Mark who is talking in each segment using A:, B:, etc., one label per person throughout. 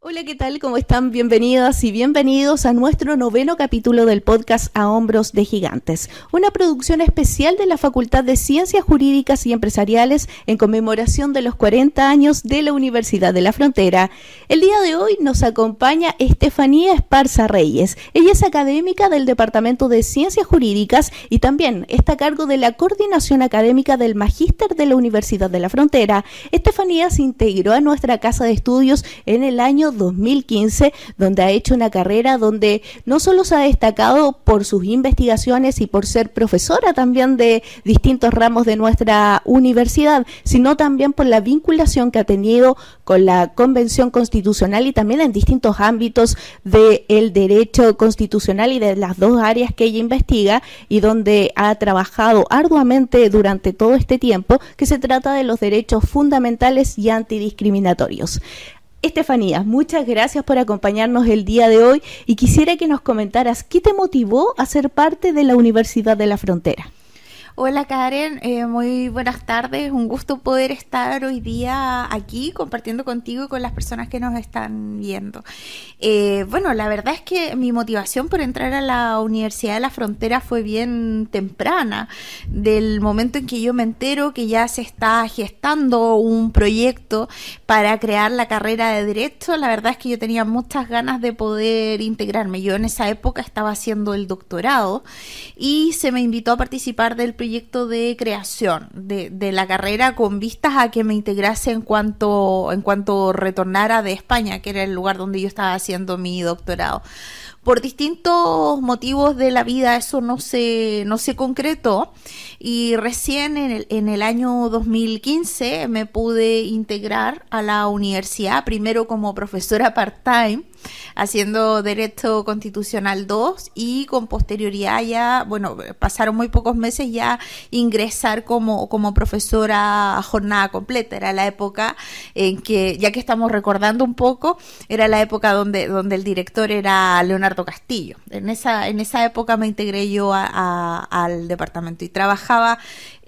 A: Hola, ¿qué tal? ¿Cómo están? Bienvenidas y bienvenidos a nuestro noveno capítulo del podcast A Hombros de Gigantes, una producción especial de la Facultad de Ciencias Jurídicas y Empresariales en conmemoración de los 40 años de la Universidad de la Frontera. El día de hoy nos acompaña Estefanía Esparza Reyes. Ella es académica del Departamento de Ciencias Jurídicas y también está a cargo de la coordinación académica del Magíster de la Universidad de la Frontera. Estefanía se integró a nuestra casa de estudios en el año 2015, donde ha hecho una carrera donde no solo se ha destacado por sus investigaciones y por ser profesora también de distintos ramos de nuestra universidad, sino también por la vinculación que ha tenido con la Convención Constitucional y también en distintos ámbitos del derecho constitucional y de las dos áreas que ella investiga y donde ha trabajado arduamente durante todo este tiempo, que se trata de los derechos fundamentales y antidiscriminatorios. Estefanía, muchas gracias por acompañarnos el día de hoy y quisiera que nos comentaras qué te motivó a ser parte de la Universidad de la Frontera.
B: Hola Karen, eh, muy buenas tardes. Un gusto poder estar hoy día aquí compartiendo contigo y con las personas que nos están viendo. Eh, bueno, la verdad es que mi motivación por entrar a la Universidad de la Frontera fue bien temprana. Del momento en que yo me entero que ya se está gestando un proyecto para crear la carrera de Derecho, la verdad es que yo tenía muchas ganas de poder integrarme. Yo en esa época estaba haciendo el doctorado y se me invitó a participar del proyecto proyecto de creación de, la carrera con vistas a que me integrase en cuanto, en cuanto retornara de España, que era el lugar donde yo estaba haciendo mi doctorado. Por distintos motivos de la vida eso no se, no se concretó y recién en el año 2015 me pude integrar a la universidad, primero como profesora part-time haciendo Derecho Constitucional 2 y con posterioridad ya, bueno, pasaron muy pocos meses ya ingresar como, como profesora a jornada completa. Era la época en que, ya que estamos recordando un poco, era la época donde, donde el director era Leonardo Castillo. En esa, en esa época me integré yo al departamento y trabajaba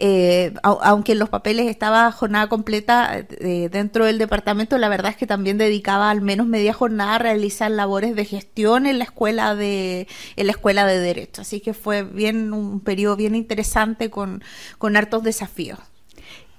B: eh, aunque en los papeles estaba jornada completa eh, dentro del departamento, la verdad es que también dedicaba al menos media jornada a realizar labores de gestión en la escuela de, en la escuela de Derecho. Así que fue bien un periodo bien interesante con, con hartos desafíos.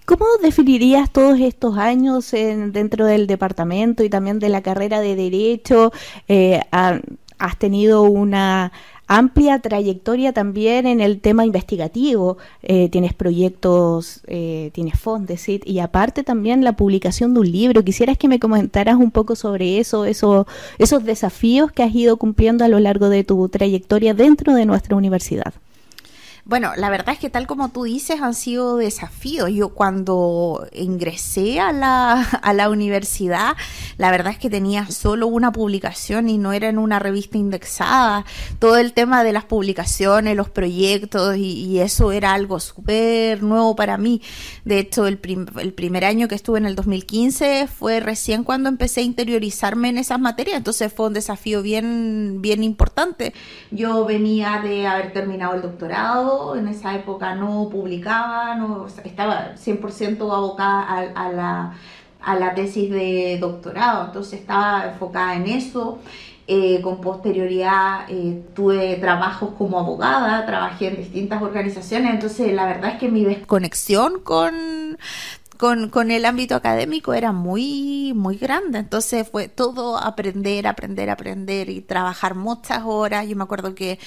A: ¿Cómo definirías todos estos años en, dentro del departamento y también de la carrera de Derecho? Eh, has tenido una amplia trayectoria también en el tema investigativo. Eh, tienes proyectos, eh, tienes Fondesit y aparte también la publicación de un libro. Quisieras que me comentaras un poco sobre eso, eso, esos desafíos que has ido cumpliendo a lo largo de tu trayectoria dentro de nuestra universidad.
B: Bueno, la verdad es que tal como tú dices han sido desafíos. Yo cuando ingresé a la, a la universidad, la verdad es que tenía solo una publicación y no era en una revista indexada. Todo el tema de las publicaciones, los proyectos y, eso era algo súper nuevo para mí. De hecho, el, el primer año que estuve en el 2015 fue recién cuando empecé a interiorizarme en esas materias. Entonces fue un desafío bien, bien importante. Yo venía de haber terminado el doctorado en esa época no publicaba, no, estaba 100% abocada a, la, a la tesis de doctorado, entonces estaba enfocada en eso. Eh, con posterioridad eh, tuve trabajos como abogada, trabajé en distintas organizaciones, entonces la verdad es que mi desconexión con, con, con, el ámbito académico era muy, muy grande. Entonces fue todo aprender, aprender, aprender y trabajar muchas horas. Yo me acuerdo que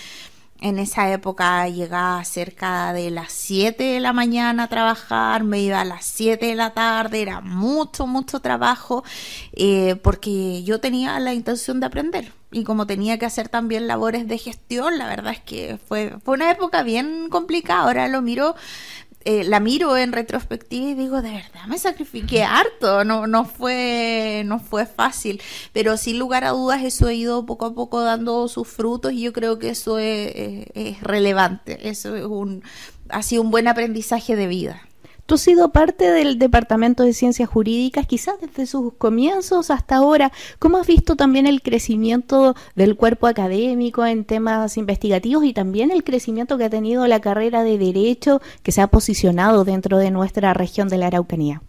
B: en esa época llegaba cerca de las 7 de la mañana a trabajar, me iba a las 7 de la tarde, era mucho, mucho trabajo, eh, porque yo tenía la intención de aprender. Y como tenía que hacer también labores de gestión, la verdad es que fue, fue una época bien complicada. Ahora lo miro eh, la miro en retrospectiva y digo, de verdad, me sacrifiqué harto, no, no, fue, no fue fácil, pero sin lugar a dudas eso ha ido poco a poco dando sus frutos y yo creo que eso es, es relevante, eso es un, ha sido un buen aprendizaje de vida.
A: Tú has sido parte del Departamento de Ciencias Jurídicas, quizás desde sus comienzos hasta ahora. ¿Cómo has visto también el crecimiento del cuerpo académico en temas investigativos y también el crecimiento que ha tenido la carrera de Derecho que se ha posicionado dentro de nuestra región de la Araucanía?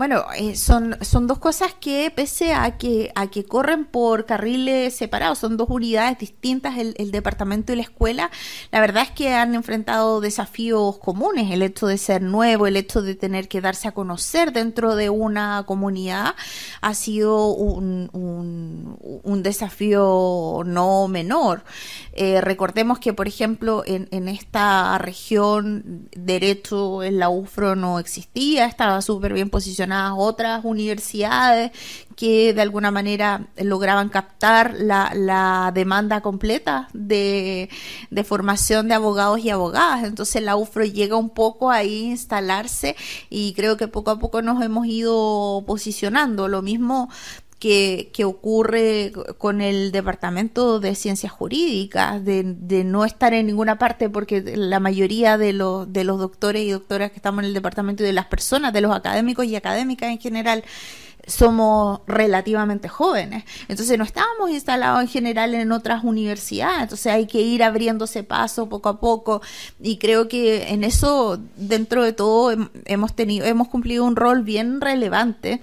B: Bueno, eh, son, son dos cosas que pese a que, a que corren por carriles separados, son dos unidades distintas, el, el, departamento y la escuela, la verdad es que han enfrentado desafíos comunes, el hecho de ser nuevo, el hecho de tener que darse a conocer dentro de una comunidad ha sido un, un, desafío no menor. Eh, recordemos que, por ejemplo, en, en esta región derecho en la UFRO no existía, estaba súper bien otras universidades que de alguna manera lograban captar la, la demanda completa de, de, formación de abogados y abogadas. Entonces la UFRO llega un poco ahí a instalarse y creo que poco a poco nos hemos ido posicionando. Lo mismo que, que, ocurre con el Departamento de Ciencias Jurídicas, de, de, no estar en ninguna parte, porque la mayoría de los, de los doctores y doctoras que estamos en el departamento y de las personas, de los académicos y académicas en general, somos relativamente jóvenes. Entonces no estábamos instalados en general en otras universidades, entonces hay que ir abriéndose paso poco a poco. Y creo que en eso dentro de todo hemos tenido hemos cumplido un rol bien relevante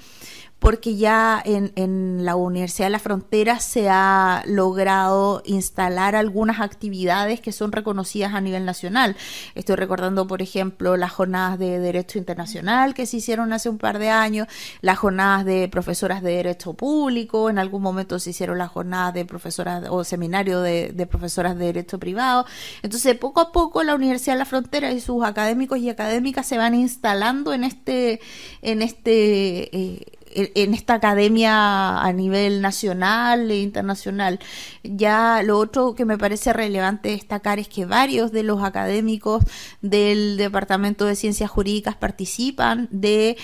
B: porque ya en, en, la Universidad de la Frontera se ha logrado instalar algunas actividades que son reconocidas a nivel nacional. Estoy recordando, por ejemplo, las jornadas de Derecho Internacional que se hicieron hace un par de años, las jornadas de profesoras de Derecho Público, en algún momento se hicieron las jornadas de profesoras o seminario de, profesoras de Derecho Privado. Entonces, poco a poco la Universidad de la Frontera y sus académicos y académicas se van instalando en este, en este eh, en esta academia a nivel nacional e internacional. Ya lo otro que me parece relevante destacar es que varios de los académicos del Departamento de Ciencias Jurídicas participan de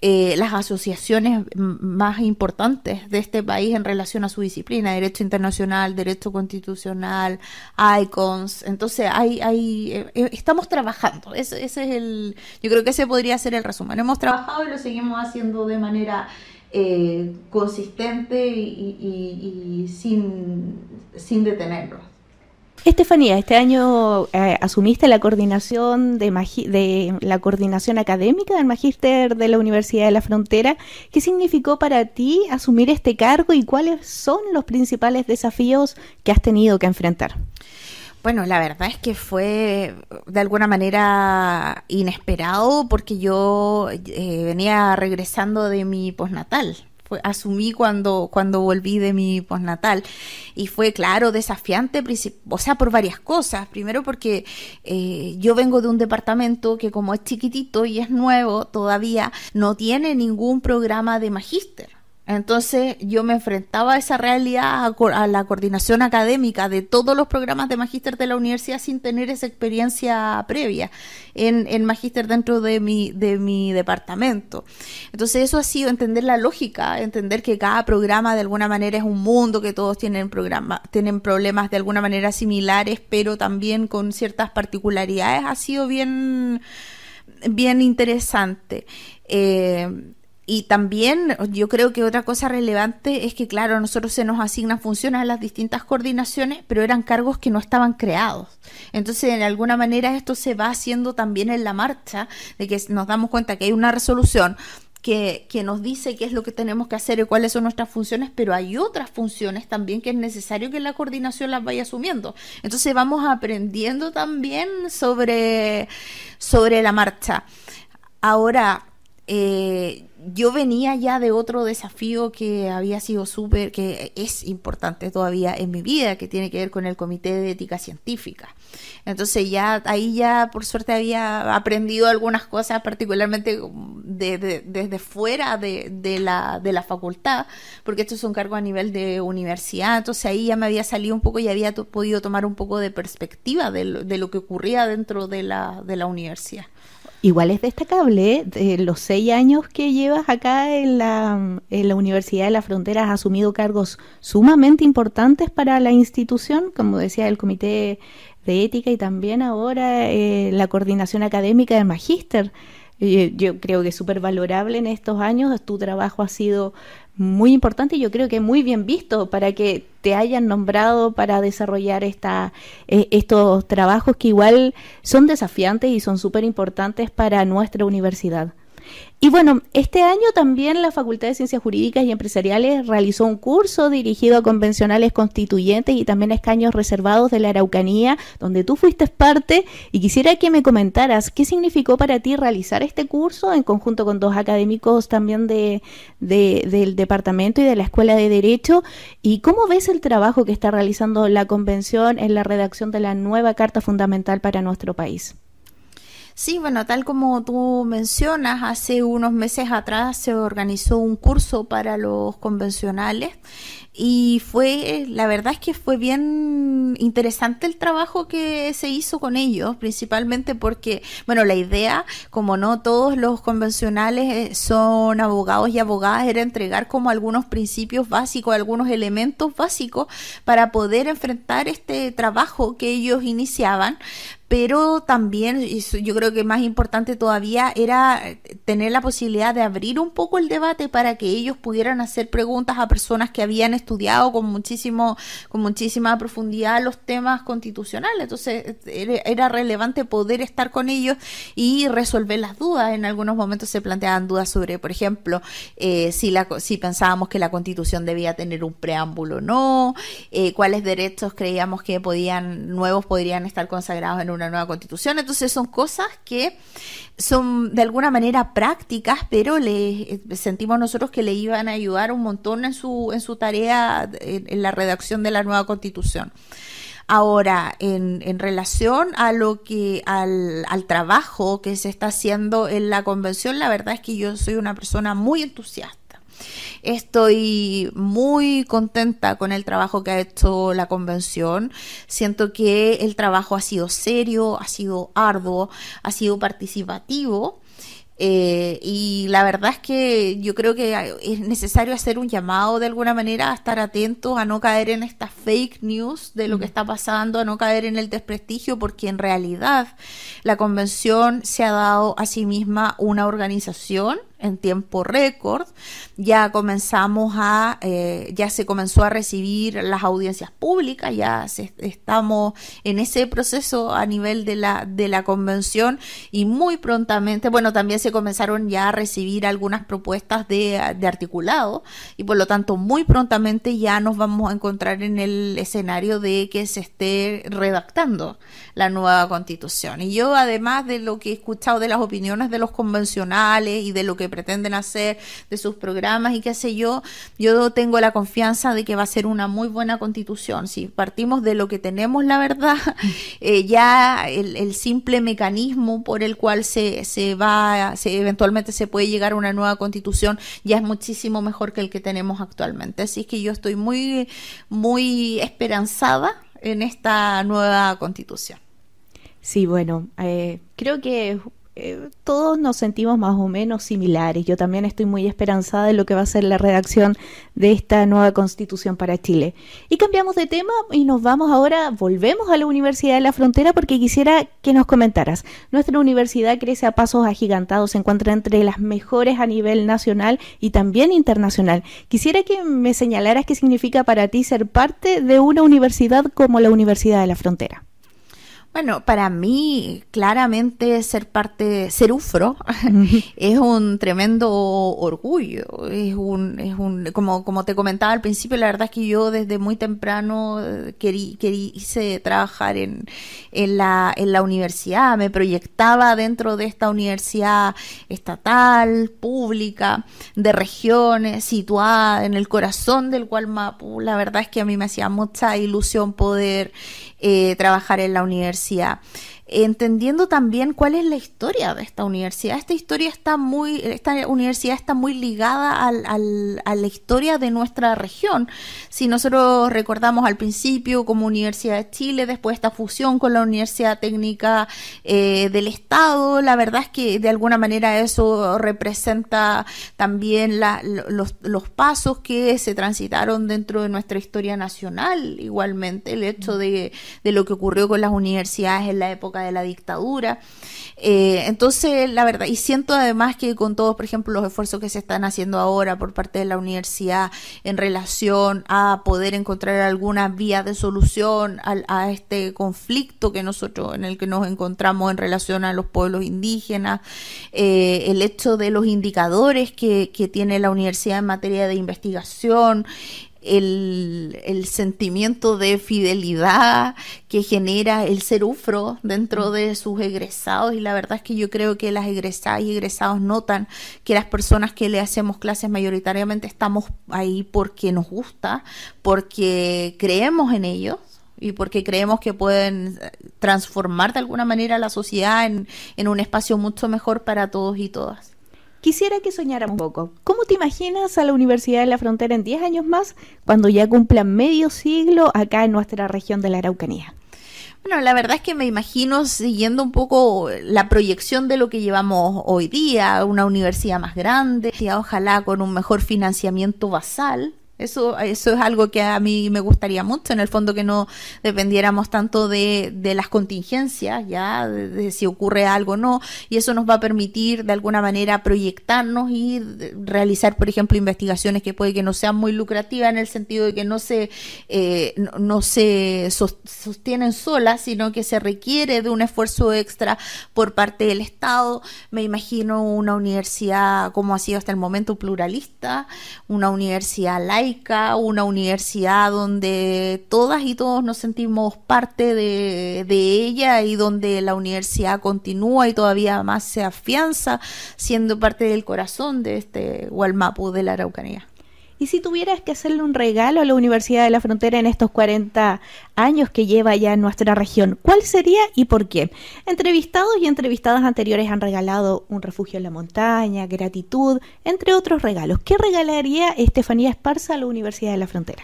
B: eh, las asociaciones más importantes de este país en relación a su disciplina, derecho internacional, derecho constitucional, ICONS. Entonces, hay, hay, eh, eh, estamos trabajando. Ese, ese, es el, yo creo que ese podría ser el resumen. Hemos trabajado y lo seguimos haciendo de manera eh, consistente y, y, y, sin, sin detenernos.
A: Estefanía, este año eh, asumiste la coordinación de, de, la coordinación académica del magíster de la Universidad de la Frontera. ¿Qué significó para ti asumir este cargo y cuáles son los principales desafíos que has tenido que enfrentar?
B: Bueno, la verdad es que fue de alguna manera inesperado porque yo eh, venía regresando de mi postnatal asumí cuando, cuando volví de mi postnatal. Y fue, claro, desafiante, o sea, por varias cosas. Primero porque eh, yo vengo de un departamento que como es chiquitito y es nuevo, todavía no tiene ningún programa de magíster. Entonces yo me enfrentaba a esa realidad, a, la coordinación académica de todos los programas de magíster de la universidad sin tener esa experiencia previa en, en magíster dentro de mi, de mi departamento. Entonces eso ha sido entender la lógica, entender que cada programa de alguna manera es un mundo, que todos tienen, programa, tienen problemas de alguna manera similares, pero también con ciertas particularidades, ha sido bien, bien interesante. Eh, y también yo creo que otra cosa relevante es que, claro, nosotros se nos asignan funciones a las distintas coordinaciones, pero eran cargos que no estaban creados. Entonces, de alguna manera, esto se va haciendo también en la marcha, de que nos damos cuenta que hay una resolución que, que, nos dice qué es lo que tenemos que hacer y cuáles son nuestras funciones, pero hay otras funciones también que es necesario que la coordinación las vaya asumiendo. Entonces vamos aprendiendo también sobre, sobre la marcha. Ahora, eh, yo venía ya de otro desafío que había sido súper, que es importante todavía en mi vida, que tiene que ver con el Comité de Ética Científica. Entonces ya ahí ya por suerte había aprendido algunas cosas, particularmente desde fuera de, de, la, de la facultad, porque esto es un cargo a nivel de universidad, entonces ahí ya me había salido un poco y había podido tomar un poco de perspectiva de lo, de lo que ocurría dentro de la, de la universidad.
A: Igual es destacable, de los seis años que llevas acá en la, en la Universidad de la Frontera has asumido cargos sumamente importantes para la institución, como decía el Comité de Ética y también ahora eh, la coordinación académica del Magíster. Yo creo que es súper valorable en estos años, tu trabajo ha sido muy importante y yo creo que muy bien visto para que te hayan nombrado para desarrollar esta, eh, estos trabajos que igual son desafiantes y son súper importantes para nuestra universidad. Y bueno, este año también la Facultad de Ciencias Jurídicas y Empresariales realizó un curso dirigido a convencionales constituyentes y también a escaños reservados de la Araucanía, donde tú fuiste parte y quisiera que me comentaras qué significó para ti realizar este curso en conjunto con dos académicos también de, del departamento y de la Escuela de Derecho y cómo ves el trabajo que está realizando la convención en la redacción de la nueva Carta Fundamental para nuestro país.
B: Sí, bueno, tal como tú mencionas, hace unos meses atrás se organizó un curso para los convencionales y fue, la verdad es que fue bien interesante el trabajo que se hizo con ellos, principalmente porque, bueno, la idea, como no todos los convencionales eh, son abogados y abogadas, era entregar como algunos principios básicos, algunos elementos básicos para poder enfrentar este trabajo que ellos iniciaban, pero también, yo creo que más importante todavía, era tener la posibilidad de abrir un poco el debate para que ellos pudieran hacer preguntas a personas que habían estudiado con muchísimo, con muchísima profundidad los temas constitucionales. Entonces, era relevante poder estar con ellos y resolver las dudas. En algunos momentos se planteaban dudas sobre, por ejemplo, eh, si, la, si pensábamos que la constitución debía tener un preámbulo o no, eh, cuáles derechos creíamos que podían, nuevos podrían estar consagrados en un una nueva constitución. Entonces son cosas que son de alguna manera prácticas, pero le eh, sentimos nosotros que le iban a ayudar un montón en su, en su tarea en, la redacción de la nueva constitución. Ahora, en, en, relación a lo que, al, al, trabajo que se está haciendo en la convención, la verdad es que yo soy una persona muy entusiasta. Estoy muy contenta con el trabajo que ha hecho la convención. Siento que el trabajo ha sido serio, ha sido arduo, ha sido participativo. Eh, y la verdad es que yo creo que es necesario hacer un llamado de alguna manera a estar atentos, a no caer en estas fake news de lo que está pasando, a no caer en el desprestigio, porque en realidad la convención se ha dado a sí misma una organización en tiempo récord. Ya comenzamos a, eh, ya se comenzó a recibir las audiencias públicas, ya estamos en ese proceso a nivel de la, de la convención y muy prontamente, bueno, también se comenzaron ya a recibir algunas propuestas de, de articulado y por lo tanto muy prontamente ya nos vamos a encontrar en el escenario de que se esté redactando la nueva constitución. Y yo, además de lo que he escuchado de las opiniones de los convencionales y de lo que pretenden hacer, de sus programas y qué sé yo, yo tengo la confianza de que va a ser una muy buena constitución. Si partimos de lo que tenemos, la verdad, eh, ya el, simple mecanismo por el cual se, se va, se, eventualmente se puede llegar a una nueva constitución, ya es muchísimo mejor que el que tenemos actualmente. Así que yo estoy muy, muy esperanzada en esta nueva constitución.
A: Sí, bueno, eh, creo que eh, todos nos sentimos más o menos similares. Yo también estoy muy esperanzada de lo que va a ser la redacción de esta nueva constitución para Chile. Y cambiamos de tema y nos vamos ahora, volvemos a la Universidad de la Frontera porque quisiera que nos comentaras. Nuestra universidad crece a pasos agigantados, se encuentra entre las mejores a nivel nacional y también internacional. Quisiera que me señalaras qué significa para ti ser parte de una universidad como la Universidad de la Frontera.
B: Bueno, para mí, claramente ser parte, ser UFRO, es un tremendo orgullo. Es un, es un, como, como te comentaba al principio, la verdad es que yo desde muy temprano eh, querí, quise trabajar en, en, la, en la universidad, me proyectaba dentro de esta universidad estatal, pública, de regiones, situada en el corazón del Gualmapu. La verdad es que a mí me hacía mucha ilusión poder eh, trabajar en la universidad entendiendo también cuál es la historia de esta universidad. Esta historia está muy, esta universidad está muy ligada al, al, a la historia de nuestra región. Si nosotros recordamos al principio como Universidad de Chile, después esta fusión con la Universidad Técnica eh, del Estado, la verdad es que de alguna manera eso representa también la, los, los pasos que se transitaron dentro de nuestra historia nacional. Igualmente, el hecho de, de lo que ocurrió con las universidades en la época de la dictadura. Eh, entonces, la verdad, y siento además que con todos, por ejemplo, los esfuerzos que se están haciendo ahora por parte de la universidad en relación a poder encontrar alguna vía de solución a, este conflicto que nosotros, en el que nos encontramos en relación a los pueblos indígenas, eh, el hecho de los indicadores que tiene la universidad en materia de investigación, el, sentimiento de fidelidad que genera el ser UFRO dentro de sus egresados y la verdad es que yo creo que las egresadas y egresados notan que las personas que le hacemos clases mayoritariamente estamos ahí porque nos gusta, porque creemos en ellos y porque creemos que pueden transformar de alguna manera la sociedad en, en un espacio mucho mejor para todos y todas.
A: Quisiera que soñáramos un poco. ¿Cómo te imaginas a la Universidad de la Frontera en 10 años más, cuando ya cumpla medio siglo acá en nuestra región de la Araucanía?
B: Bueno, la verdad es que me imagino siguiendo un poco la proyección de lo que llevamos hoy día, una universidad más grande, ojalá con un mejor financiamiento basal, eso, eso es algo que a mí me gustaría mucho, en el fondo que no dependiéramos tanto de, de las contingencias, ya, de, si ocurre algo o no, y eso nos va a permitir de alguna manera proyectarnos y realizar, por ejemplo, investigaciones que puede que no sean muy lucrativas en el sentido de que no se, eh, no, se sostienen solas, sino que se requiere de un esfuerzo extra por parte del Estado. Me imagino una universidad como ha sido hasta el momento pluralista, una universidad laica, una universidad donde todas y todos nos sentimos parte de, ella y donde la universidad continúa y todavía más se afianza siendo parte del corazón de este Gualmapu de la Araucanía.
A: Y si tuvieras que hacerle un regalo a la Universidad de la Frontera en estos 40 años que lleva ya en nuestra región, ¿cuál sería y por qué? Entrevistados y entrevistadas anteriores han regalado un refugio en la montaña, gratitud, entre otros regalos. ¿Qué regalaría Estefanía Esparza a la Universidad de la Frontera?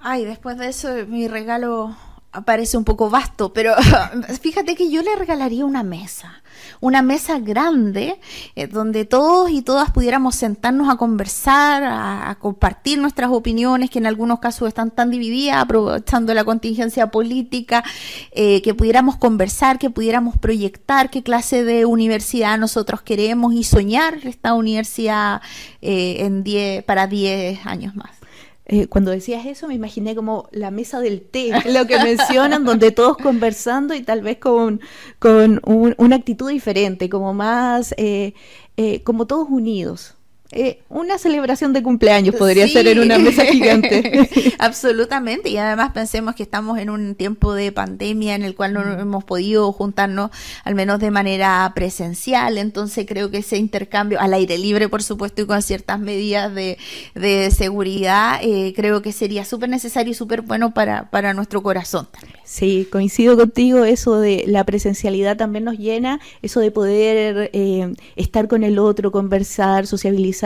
B: Ay, después de eso mi regalo parece un poco vasto, pero fíjate que yo le regalaría una mesa, una mesa grande eh, donde todos y todas pudiéramos sentarnos a conversar, a, compartir nuestras opiniones, que en algunos casos están tan divididas, aprovechando la contingencia política, eh, que pudiéramos conversar, que pudiéramos proyectar qué clase de universidad nosotros queremos y soñar esta universidad eh, en diez, para 10 años más.
A: Eh, cuando decías eso me imaginé como la mesa del té, lo que mencionan, donde todos conversando y tal vez con, con una actitud diferente, como más, eh, eh, como todos unidos. Eh, una celebración de cumpleaños podría ser en una mesa gigante.
B: Absolutamente, y además pensemos que estamos en un tiempo de pandemia en el cual no hemos podido juntarnos al menos de manera presencial, entonces creo que ese intercambio al aire libre, por supuesto, y con ciertas medidas de, de seguridad, eh, creo que sería súper necesario y súper bueno para, para nuestro corazón también.
A: Sí, coincido contigo, eso de la presencialidad también nos llena, eso de poder eh, estar con el otro, conversar, sociabilizar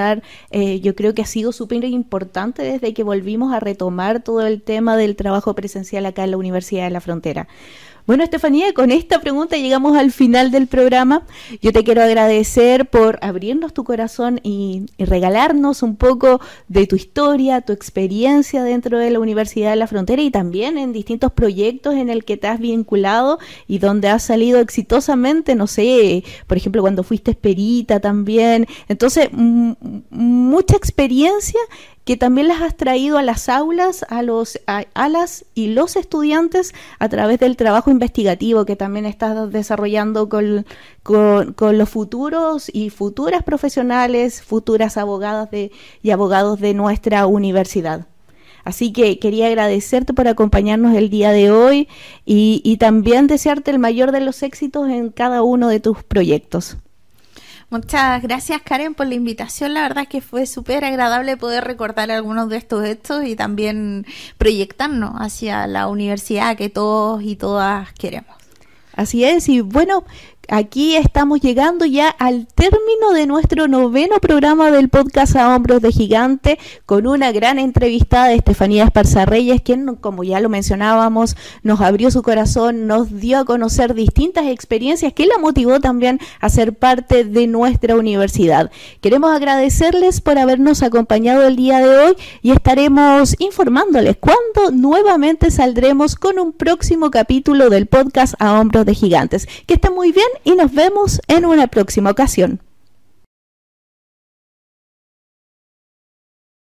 A: eh, yo creo que ha sido súper importante desde que volvimos a retomar todo el tema del trabajo presencial acá en la Universidad de la Frontera. Bueno, Estefanía, con esta pregunta llegamos al final del programa. Yo te quiero agradecer por abrirnos tu corazón y, regalarnos un poco de tu historia, tu experiencia dentro de la Universidad de la Frontera y también en distintos proyectos en el que te has vinculado y donde has salido exitosamente, no sé, por ejemplo, cuando fuiste perita también. Entonces, mucha experiencia que también las has traído a las aulas, a, los, a, las y los estudiantes a través del trabajo investigativo que también estás desarrollando con, con, los futuros y futuras profesionales, futuras abogadas de, y abogados de nuestra universidad. Así que quería agradecerte por acompañarnos el día de hoy y, y también desearte el mayor de los éxitos en cada uno de tus proyectos.
B: Muchas gracias Karen por la invitación. La verdad es que fue súper agradable poder recordar algunos de estos hechos y también proyectarnos hacia la universidad que todos y todas queremos.
A: Así es, y bueno, Aquí estamos llegando ya al término de nuestro noveno programa del podcast A Hombros de Gigante con una gran entrevistada de Estefanía Esparza Reyes, quien, como ya lo mencionábamos, nos abrió su corazón, nos dio a conocer distintas experiencias que la motivó también a ser parte de nuestra universidad. Queremos agradecerles por habernos acompañado el día de hoy y estaremos informándoles cuándo nuevamente saldremos con un próximo capítulo del podcast A Hombros de Gigantes. Que estén muy bien y nos vemos en una próxima ocasión.